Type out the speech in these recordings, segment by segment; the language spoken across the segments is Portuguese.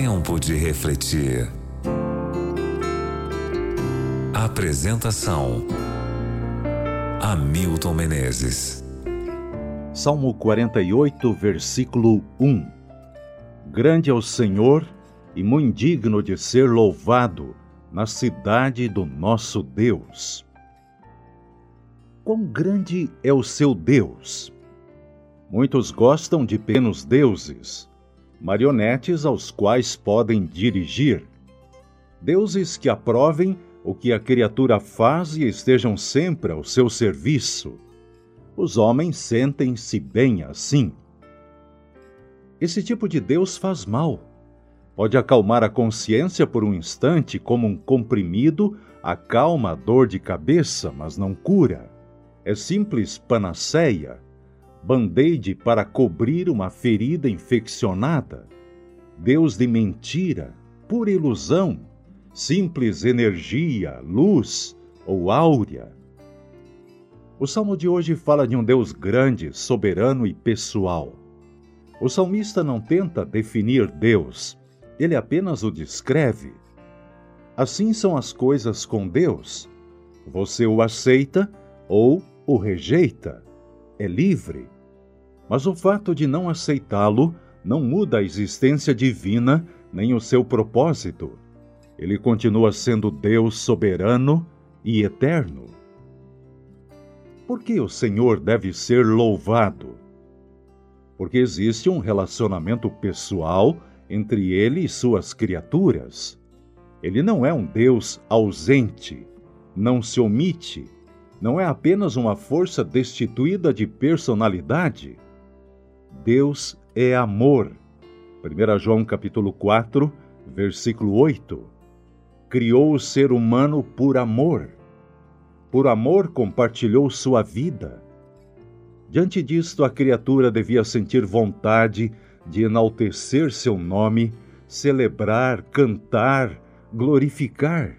Tempo de refletir. Apresentação: Hamilton Menezes. Salmo 48, versículo 1. Grande é o Senhor e muito digno de ser louvado na cidade do nosso Deus. Quão grande é o seu Deus! Muitos gostam de pequenos deuses, marionetes aos quais podem dirigir. Deuses que aprovem o que a criatura faz e estejam sempre ao seu serviço. Os homens sentem-se bem assim. Esse tipo de Deus faz mal. Pode acalmar a consciência por um instante, como um comprimido acalma a dor de cabeça, mas não cura. É simples panaceia band-aid para cobrir uma ferida infeccionada, Deus de mentira, pura ilusão, simples energia, luz ou áurea. O salmo de hoje fala de um Deus grande, soberano e pessoal. O salmista não tenta definir Deus, ele apenas o descreve. Assim são as coisas com Deus. Você o aceita ou o rejeita é livre. Mas o fato de não aceitá-lo não muda a existência divina nem o seu propósito. Ele continua sendo Deus soberano e eterno. Por que o Senhor deve ser louvado? Porque existe um relacionamento pessoal entre ele e suas criaturas. Ele não é um Deus ausente, não se omite, não é apenas uma força destituída de personalidade. Deus é amor. 1 João capítulo 4, versículo 8. Criou o ser humano por amor. Por amor compartilhou sua vida. Diante disto, a criatura devia sentir vontade de enaltecer seu nome, celebrar, cantar, glorificar.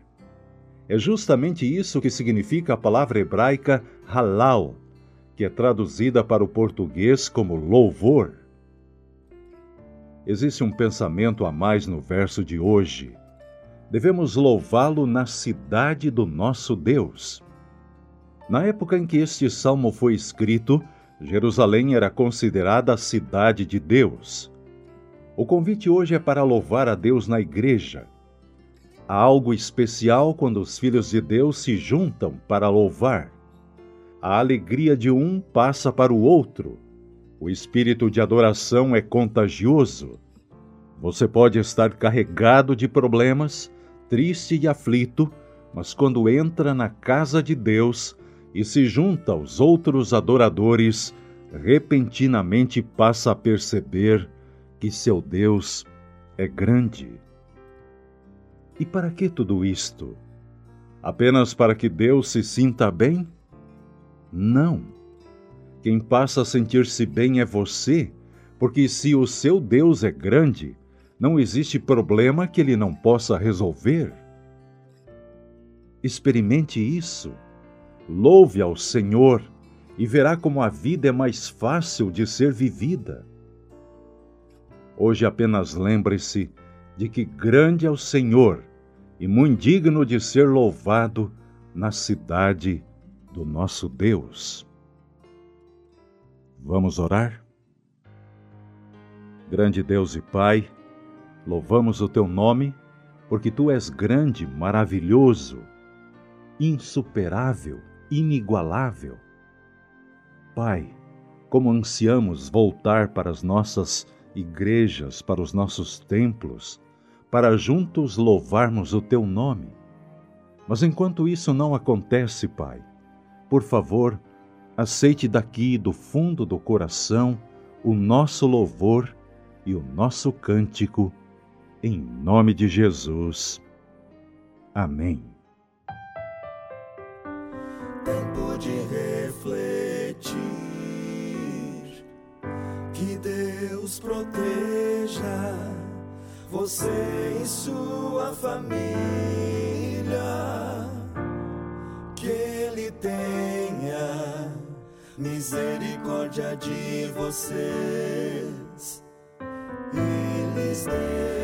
É justamente isso que significa a palavra hebraica halal, que é traduzida para o português como louvor. Existe um pensamento a mais no verso de hoje. Devemos louvá-lo na cidade do nosso Deus. Na época em que este salmo foi escrito, Jerusalém era considerada a cidade de Deus. O convite hoje é para louvar a Deus na igreja Há algo especial quando os filhos de Deus se juntam para louvar. A alegria de um passa para o outro. O espírito de adoração é contagioso. Você pode estar carregado de problemas, triste e aflito, mas quando entra na casa de Deus e se junta aos outros adoradores, repentinamente passa a perceber que seu Deus é grande. E para que tudo isto? Apenas para que Deus se sinta bem? Não. Quem passa a sentir-se bem é você, porque se o seu Deus é grande, não existe problema que ele não possa resolver. Experimente isso. Louve ao Senhor e verá como a vida é mais fácil de ser vivida. Hoje apenas lembre-se de que grande é o Senhor e muito digno de ser louvado na cidade do nosso Deus. Vamos orar? Grande Deus e Pai, louvamos o teu nome, porque tu és grande, maravilhoso, insuperável, inigualável. Pai, como ansiamos voltar para as nossas igrejas, para os nossos templos, para juntos louvarmos o teu nome. Mas enquanto isso não acontece, Pai, por favor, aceite daqui do fundo do coração o nosso louvor e o nosso cântico, em nome de Jesus. Amém. Tempo de refletir, que Deus proteja você e sua família. Misericórdia de vocês. E lhes dê